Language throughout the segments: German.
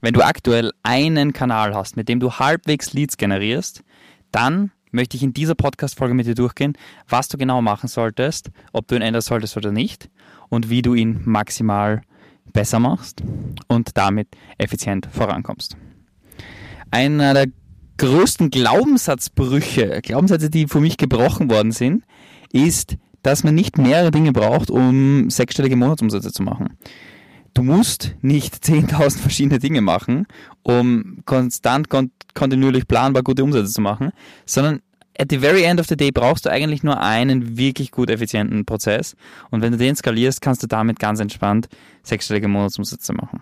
Wenn du aktuell einen Kanal hast, mit dem du halbwegs Leads generierst, dann möchte ich in dieser Podcast-Folge mit dir durchgehen, was du genau machen solltest, ob du ihn ändern solltest oder nicht und wie du ihn maximal besser machst und damit effizient vorankommst. Einer der größten Glaubenssatzbrüche, Glaubenssätze, die für mich gebrochen worden sind, ist, dass man nicht mehrere Dinge braucht, um sechsstellige Monatsumsätze zu machen. Du musst nicht 10.000 verschiedene Dinge machen, um konstant, kon kontinuierlich planbar gute Umsätze zu machen, sondern at the very end of the day brauchst du eigentlich nur einen wirklich gut effizienten Prozess. Und wenn du den skalierst, kannst du damit ganz entspannt sechsstellige Monatsumsätze machen.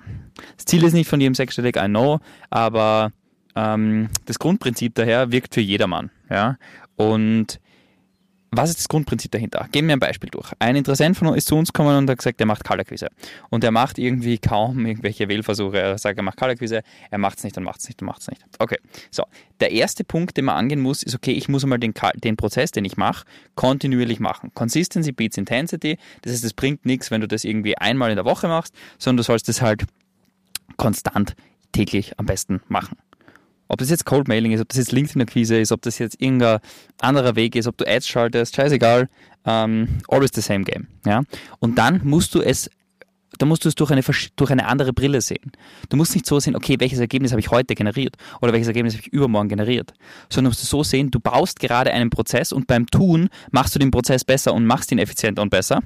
Das Ziel ist nicht von jedem sechsstellig, I know, aber ähm, das Grundprinzip daher wirkt für jedermann. Ja? Und was ist das Grundprinzip dahinter? Geben wir ein Beispiel durch. Ein Interessent von uns ist zu uns gekommen und hat gesagt, er macht Kalterquise. Und er macht irgendwie kaum irgendwelche Wählversuche. Er sagt, er macht Kalterquise, er macht es nicht und macht es nicht und macht es nicht. Okay, so. Der erste Punkt, den man angehen muss, ist, okay, ich muss einmal den, den Prozess, den ich mache, kontinuierlich machen. Consistency beats Intensity. Das heißt, es bringt nichts, wenn du das irgendwie einmal in der Woche machst, sondern du sollst das halt konstant täglich am besten machen. Ob das jetzt Cold Mailing ist, ob das jetzt LinkedIn-Akquise ist, ob das jetzt irgendein anderer Weg ist, ob du Ads schaltest, scheißegal. Ähm, always the same game. Ja? Und dann musst du es da musst du es durch eine, durch eine andere Brille sehen. Du musst nicht so sehen, okay, welches Ergebnis habe ich heute generiert oder welches Ergebnis habe ich übermorgen generiert, sondern du musst es so sehen, du baust gerade einen Prozess und beim Tun machst du den Prozess besser und machst ihn effizienter und besser.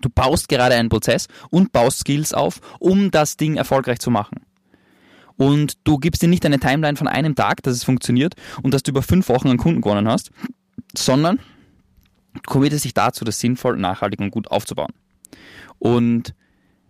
Du baust gerade einen Prozess und baust Skills auf, um das Ding erfolgreich zu machen und du gibst dir nicht eine Timeline von einem Tag, dass es funktioniert und dass du über fünf Wochen einen Kunden gewonnen hast, sondern committest dich dazu, das sinnvoll, nachhaltig und gut aufzubauen. Und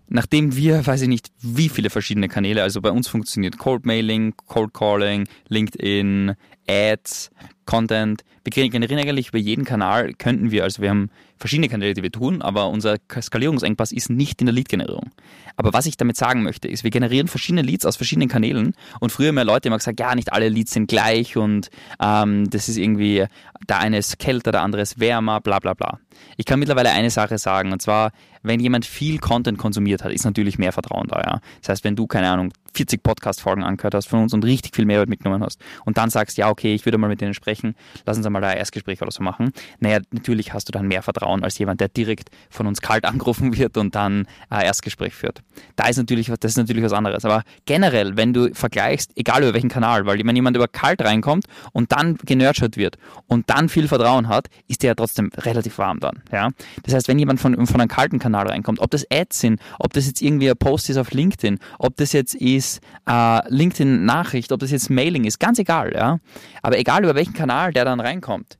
nachdem wir, weiß ich nicht, wie viele verschiedene Kanäle, also bei uns funktioniert Cold Mailing, Cold Calling, LinkedIn, Ads, Content. Wir generieren eigentlich über jeden Kanal, könnten wir, also wir haben verschiedene Kanäle, die wir tun, aber unser Skalierungsengpass ist nicht in der Lead-Generierung. Aber was ich damit sagen möchte, ist, wir generieren verschiedene Leads aus verschiedenen Kanälen und früher haben ja Leute immer gesagt, ja, nicht alle Leads sind gleich und ähm, das ist irgendwie, der eine ist kälter, der andere ist wärmer, bla bla bla. Ich kann mittlerweile eine Sache sagen, und zwar, wenn jemand viel Content konsumiert hat, ist natürlich mehr Vertrauen da. Ja? Das heißt, wenn du, keine Ahnung, 40 Podcast-Folgen angehört hast von uns und richtig viel Mehrwert mitgenommen hast und dann sagst, ja, okay, ich würde mal mit denen sprechen, lass uns einmal ein Erstgespräch oder so machen. Naja, natürlich hast du dann mehr Vertrauen als jemand, der direkt von uns kalt angerufen wird und dann ein Erstgespräch führt. Da ist natürlich, das ist natürlich was anderes. Aber generell, wenn du vergleichst, egal über welchen Kanal, weil wenn jemand über kalt reinkommt und dann genurtured wird und dann viel Vertrauen hat, ist der ja trotzdem relativ warm dann. Ja? Das heißt, wenn jemand von, von einem kalten Kanal reinkommt, ob das Ads sind, ob das jetzt irgendwie ein Post ist auf LinkedIn, ob das jetzt ist äh, LinkedIn-Nachricht, ob das jetzt Mailing ist, ganz egal. Ja? Aber egal über welchen Kanal der dann reinkommt,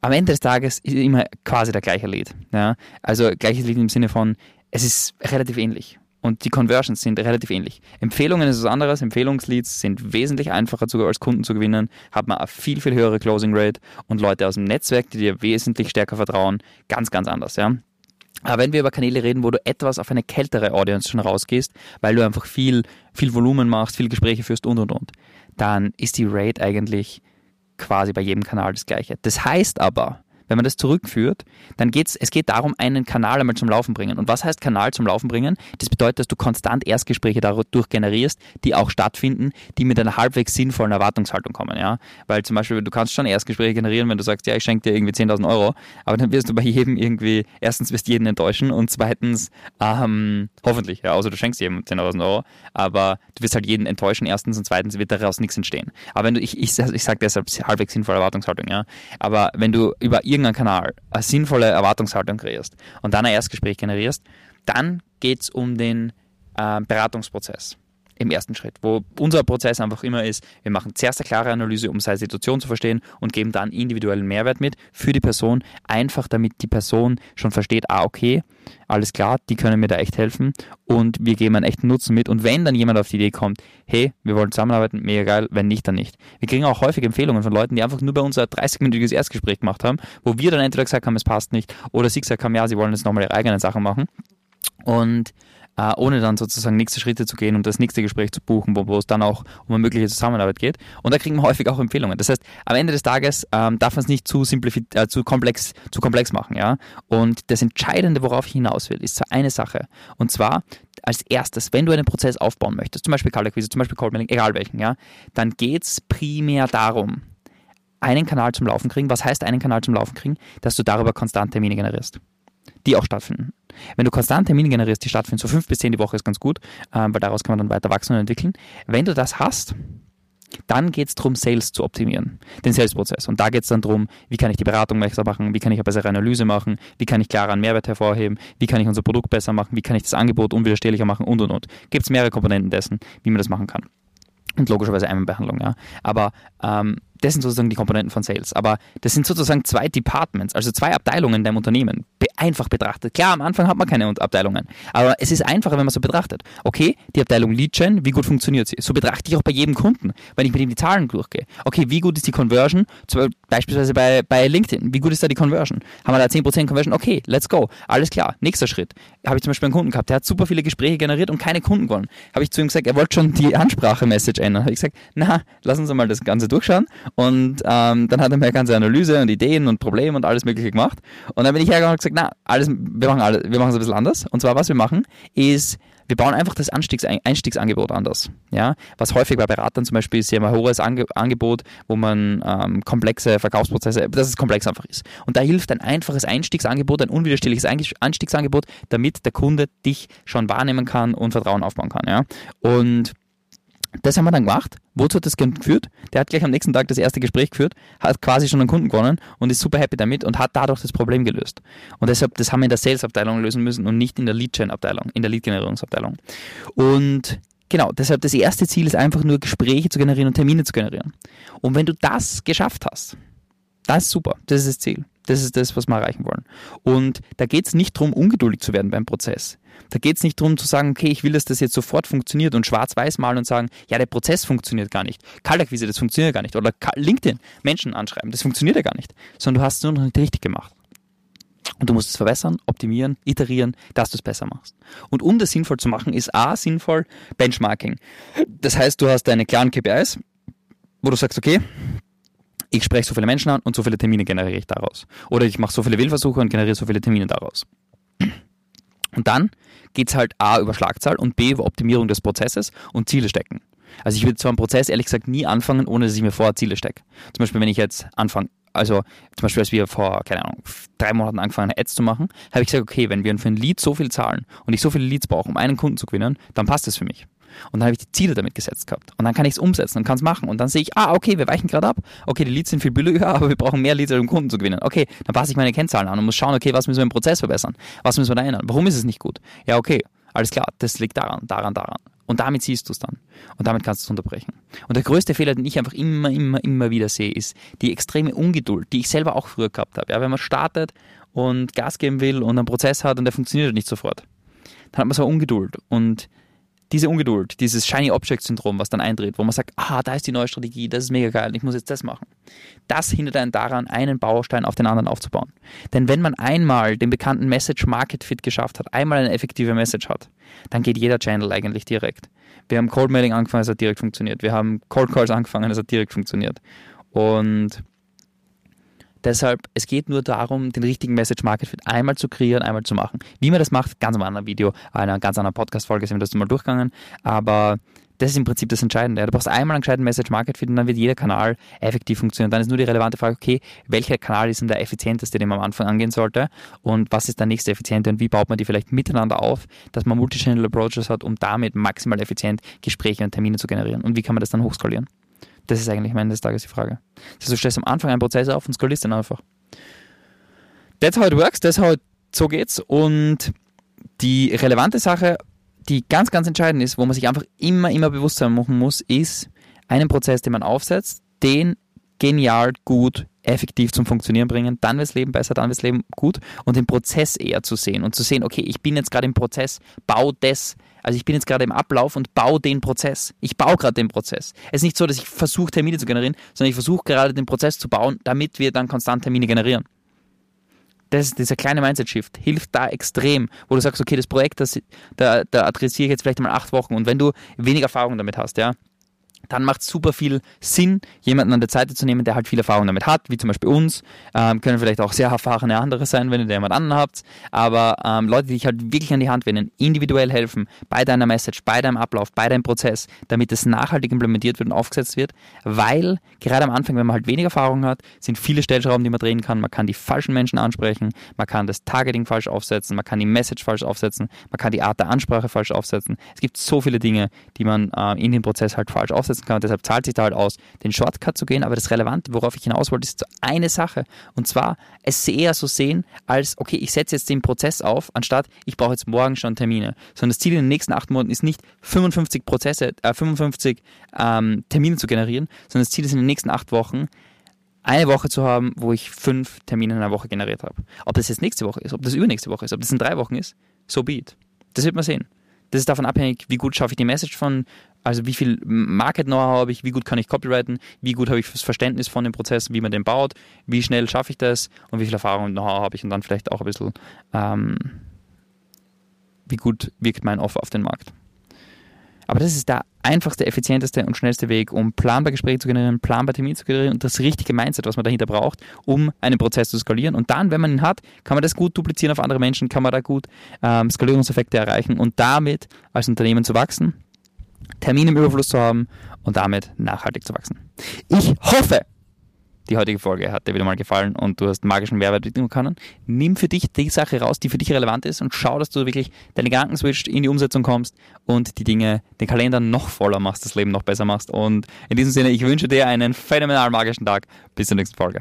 am Ende des Tages ist immer quasi der gleiche Lead. Ja? Also gleiches Lead im Sinne von, es ist relativ ähnlich. Und die Conversions sind relativ ähnlich. Empfehlungen ist was anderes. Empfehlungsleads sind wesentlich einfacher zu, als Kunden zu gewinnen, hat man eine viel, viel höhere Closing Rate und Leute aus dem Netzwerk, die dir wesentlich stärker vertrauen, ganz, ganz anders. Ja? Aber wenn wir über Kanäle reden, wo du etwas auf eine kältere Audience schon rausgehst, weil du einfach viel, viel Volumen machst, viel Gespräche führst und und und, dann ist die Rate eigentlich quasi bei jedem Kanal das gleiche. Das heißt aber, wenn man das zurückführt, dann geht's, es geht darum, einen Kanal einmal zum Laufen bringen. Und was heißt Kanal zum Laufen bringen? Das bedeutet, dass du konstant Erstgespräche dadurch generierst, die auch stattfinden, die mit einer halbwegs sinnvollen Erwartungshaltung kommen, ja. Weil zum Beispiel, du kannst schon Erstgespräche generieren, wenn du sagst, ja, ich schenke dir irgendwie 10.000 Euro, aber dann wirst du bei jedem irgendwie, erstens wirst du jeden enttäuschen und zweitens, ähm, hoffentlich, ja, außer du schenkst jedem 10.000 Euro, aber du wirst halt jeden enttäuschen, erstens und zweitens wird daraus nichts entstehen. Aber wenn du, ich, ich, ich sage deshalb halbwegs sinnvolle Erwartungshaltung, ja, aber wenn du über irgendeinen irgendeinen Kanal eine sinnvolle Erwartungshaltung kreierst und dann ein Erstgespräch generierst, dann geht es um den äh, Beratungsprozess im ersten Schritt, wo unser Prozess einfach immer ist, wir machen zuerst eine klare Analyse, um seine Situation zu verstehen und geben dann individuellen Mehrwert mit für die Person, einfach damit die Person schon versteht, ah, okay, alles klar, die können mir da echt helfen und wir geben einen echten Nutzen mit und wenn dann jemand auf die Idee kommt, hey, wir wollen zusammenarbeiten, mega geil, wenn nicht, dann nicht. Wir kriegen auch häufig Empfehlungen von Leuten, die einfach nur bei uns ein 30-minütiges Erstgespräch gemacht haben, wo wir dann entweder gesagt haben, es passt nicht oder sie gesagt haben, ja, sie wollen jetzt nochmal ihre eigenen Sachen machen und äh, ohne dann sozusagen nächste Schritte zu gehen und das nächste Gespräch zu buchen, wo, wo es dann auch um eine mögliche Zusammenarbeit geht. Und da kriegen wir häufig auch Empfehlungen. Das heißt, am Ende des Tages ähm, darf man es nicht zu, äh, zu, komplex, zu komplex machen. Ja? Und das Entscheidende, worauf ich hinaus will, ist eine Sache. Und zwar, als erstes, wenn du einen Prozess aufbauen möchtest, zum Beispiel Kaltakquise, zum Beispiel Cold Mailing, egal welchen, ja, dann geht es primär darum, einen Kanal zum Laufen kriegen. Was heißt einen Kanal zum Laufen kriegen? Dass du darüber konstant Termine generierst, die auch stattfinden. Wenn du konstant Termine generierst, die stattfinden, so fünf bis zehn die Woche ist ganz gut, ähm, weil daraus kann man dann weiter wachsen und entwickeln. Wenn du das hast, dann geht es darum, Sales zu optimieren, den Sales-Prozess. Und da geht es dann darum, wie kann ich die Beratung besser machen, wie kann ich eine bessere Analyse machen, wie kann ich klarer einen Mehrwert hervorheben, wie kann ich unser Produkt besser machen, wie kann ich das Angebot unwiderstehlicher machen und und und. Gibt es mehrere Komponenten dessen, wie man das machen kann. Und logischerweise Einwandbehandlung, ja. Aber ähm, das sind sozusagen die Komponenten von Sales. Aber das sind sozusagen zwei Departments, also zwei Abteilungen in deinem Unternehmen, einfach betrachtet. Klar, am Anfang hat man keine Abteilungen, aber es ist einfacher, wenn man so betrachtet. Okay, die Abteilung Lead Gen, wie gut funktioniert sie? So betrachte ich auch bei jedem Kunden, wenn ich mit ihm die Zahlen durchgehe. Okay, wie gut ist die Conversion? Beispielsweise bei, bei LinkedIn, wie gut ist da die Conversion? Haben wir da 10% Conversion? Okay, let's go. Alles klar, nächster Schritt. Habe ich zum Beispiel einen Kunden gehabt, der hat super viele Gespräche generiert und keine Kunden gewonnen. Habe ich zu ihm gesagt, er wollte schon die Ansprache-Message ändern. Habe ich gesagt, na, lass uns mal das Ganze durchschauen und ähm, dann hat er mir ganze Analyse und Ideen und Probleme und alles Mögliche gemacht. Und dann bin ich hergegangen und gesagt, na, alles, wir machen alles, wir machen es ein bisschen anders. Und zwar, was wir machen, ist, wir bauen einfach das Einstiegs Einstiegsangebot anders. Ja? Was häufig bei Beratern zum Beispiel ist, sie haben ein hohes Ange Angebot, wo man ähm, komplexe Verkaufsprozesse, dass es komplex einfach ist. Und da hilft ein einfaches Einstiegsangebot, ein unwiderstehliches Einstiegsangebot, damit der Kunde dich schon wahrnehmen kann und Vertrauen aufbauen kann. Ja? Und das haben wir dann gemacht. Wozu hat das geführt? Der hat gleich am nächsten Tag das erste Gespräch geführt, hat quasi schon einen Kunden gewonnen und ist super happy damit und hat dadurch das Problem gelöst. Und deshalb, das haben wir in der Sales-Abteilung lösen müssen und nicht in der Lead-Gen-Abteilung, in der Lead-Generierungsabteilung. Und genau, deshalb das erste Ziel ist einfach nur Gespräche zu generieren und Termine zu generieren. Und wenn du das geschafft hast, das ist super, das ist das Ziel. Das ist das, was wir erreichen wollen. Und da geht es nicht darum, ungeduldig zu werden beim Prozess. Da geht es nicht darum zu sagen, okay, ich will, dass das jetzt sofort funktioniert und schwarz-weiß malen und sagen, ja, der Prozess funktioniert gar nicht. Kaltakquise, das funktioniert gar nicht. Oder LinkedIn, Menschen anschreiben, das funktioniert ja gar nicht. Sondern du hast es nur noch nicht richtig gemacht. Und du musst es verbessern, optimieren, iterieren, dass du es besser machst. Und um das sinnvoll zu machen, ist A, sinnvoll Benchmarking. Das heißt, du hast deine klaren KPIs, wo du sagst, okay, ich spreche so viele Menschen an und so viele Termine generiere ich daraus. Oder ich mache so viele Wählversuche und generiere so viele Termine daraus. Und dann geht es halt A über Schlagzahl und B über Optimierung des Prozesses und Ziele stecken. Also ich würde zwar einen Prozess ehrlich gesagt nie anfangen, ohne dass ich mir vorher Ziele stecke. Zum Beispiel, wenn ich jetzt anfange, also zum Beispiel, als wir vor, keine Ahnung, drei Monaten angefangen haben, Ads zu machen, habe ich gesagt, okay, wenn wir für ein Lead so viel zahlen und ich so viele Leads brauche, um einen Kunden zu gewinnen, dann passt das für mich. Und dann habe ich die Ziele damit gesetzt gehabt. Und dann kann ich es umsetzen und kann es machen. Und dann sehe ich, ah, okay, wir weichen gerade ab. Okay, die Leads sind viel billiger, aber wir brauchen mehr Leads, um Kunden zu gewinnen. Okay, dann passe ich meine Kennzahlen an und muss schauen, okay, was müssen wir im Prozess verbessern? Was müssen wir da ändern? Warum ist es nicht gut? Ja, okay, alles klar, das liegt daran, daran, daran. Und damit siehst du es dann. Und damit kannst du es unterbrechen. Und der größte Fehler, den ich einfach immer, immer, immer wieder sehe, ist die extreme Ungeduld, die ich selber auch früher gehabt habe. Ja, wenn man startet und Gas geben will und einen Prozess hat und der funktioniert nicht sofort, dann hat man so Ungeduld. Und diese Ungeduld, dieses Shiny Object Syndrom, was dann eintritt, wo man sagt, ah, da ist die neue Strategie, das ist mega geil, ich muss jetzt das machen. Das hindert einen daran, einen Baustein auf den anderen aufzubauen. Denn wenn man einmal den bekannten Message Market Fit geschafft hat, einmal eine effektive Message hat, dann geht jeder Channel eigentlich direkt. Wir haben Cold Mailing angefangen, es hat direkt funktioniert. Wir haben Cold Calls angefangen, es hat direkt funktioniert. Und Deshalb, es geht nur darum, den richtigen Message Market Fit einmal zu kreieren, einmal zu machen. Wie man das macht, ganz am anderen Video, einer ganz anderen Podcast-Folge sind wir das mal durchgegangen. Aber das ist im Prinzip das Entscheidende. Du brauchst einmal einen gescheiten Message Market Fit und dann wird jeder Kanal effektiv funktionieren. Dann ist nur die relevante Frage, okay, welcher Kanal ist denn der effizienteste, den man am Anfang angehen sollte und was ist der nächste effiziente und wie baut man die vielleicht miteinander auf, dass man Multichannel Approaches hat, um damit maximal effizient Gespräche und Termine zu generieren und wie kann man das dann hochskalieren. Das ist eigentlich am Ende des Tages die Frage. Heißt, du stellst am Anfang einen Prozess auf und skalierst den einfach. That's how it works, that's how it, so geht's. Und die relevante Sache, die ganz, ganz entscheidend ist, wo man sich einfach immer, immer bewusst sein machen muss, ist einen Prozess, den man aufsetzt, den genial, gut, effektiv zum Funktionieren bringen, dann wird das Leben besser, dann wird das Leben gut und den Prozess eher zu sehen und zu sehen, okay, ich bin jetzt gerade im Prozess, bau das also ich bin jetzt gerade im Ablauf und baue den Prozess. Ich baue gerade den Prozess. Es ist nicht so, dass ich versuche, Termine zu generieren, sondern ich versuche gerade den Prozess zu bauen, damit wir dann konstant Termine generieren. das, dieser kleine Mindset-Shift hilft da extrem, wo du sagst, okay, das Projekt, das, da, da adressiere ich jetzt vielleicht mal acht Wochen und wenn du wenig Erfahrung damit hast, ja, dann macht es super viel Sinn, jemanden an der Seite zu nehmen, der halt viel Erfahrung damit hat, wie zum Beispiel uns. Ähm, können vielleicht auch sehr erfahrene andere sein, wenn ihr da jemand anderen habt. Aber ähm, Leute, die dich halt wirklich an die Hand nehmen, individuell helfen, bei deiner Message, bei deinem Ablauf, bei deinem Prozess, damit es nachhaltig implementiert wird und aufgesetzt wird. Weil gerade am Anfang, wenn man halt wenig Erfahrung hat, sind viele Stellschrauben, die man drehen kann. Man kann die falschen Menschen ansprechen, man kann das Targeting falsch aufsetzen, man kann die Message falsch aufsetzen, man kann die Art der Ansprache falsch aufsetzen. Es gibt so viele Dinge, die man äh, in dem Prozess halt falsch aufsetzen umsetzen kann. Und deshalb zahlt sich da halt aus, den Shortcut zu gehen. Aber das Relevante, worauf ich hinaus wollte, ist eine Sache. Und zwar, es eher so sehen, als, okay, ich setze jetzt den Prozess auf, anstatt ich brauche jetzt morgen schon Termine. Sondern das Ziel in den nächsten acht Monaten ist nicht 55 Prozesse, äh, 55 ähm, Termine zu generieren, sondern das Ziel ist in den nächsten acht Wochen, eine Woche zu haben, wo ich fünf Termine in einer Woche generiert habe. Ob das jetzt nächste Woche ist, ob das übernächste Woche ist, ob das in drei Wochen ist, so be it. Das wird man sehen. Das ist davon abhängig, wie gut schaffe ich die Message von, also wie viel Market-Know-how habe ich, wie gut kann ich copyrighten, wie gut habe ich das Verständnis von dem Prozess, wie man den baut, wie schnell schaffe ich das und wie viel Erfahrung und Know-how habe ich und dann vielleicht auch ein bisschen, ähm, wie gut wirkt mein Offer auf den Markt. Aber das ist der einfachste, effizienteste und schnellste Weg, um planbar Gespräche zu generieren, planbar Termine zu generieren und das richtige Mindset, was man dahinter braucht, um einen Prozess zu skalieren. Und dann, wenn man ihn hat, kann man das gut duplizieren auf andere Menschen, kann man da gut ähm, Skalierungseffekte erreichen und damit als Unternehmen zu wachsen, Termine im Überfluss zu haben und damit nachhaltig zu wachsen. Ich hoffe, die heutige Folge hat dir wieder mal gefallen und du hast magischen Mehrwert mitnehmen können. Nimm für dich die Sache raus, die für dich relevant ist und schau, dass du wirklich deine Gedanken switcht, in die Umsetzung kommst und die Dinge, den Kalender noch voller machst, das Leben noch besser machst. Und in diesem Sinne, ich wünsche dir einen phänomenal magischen Tag. Bis zur nächsten Folge.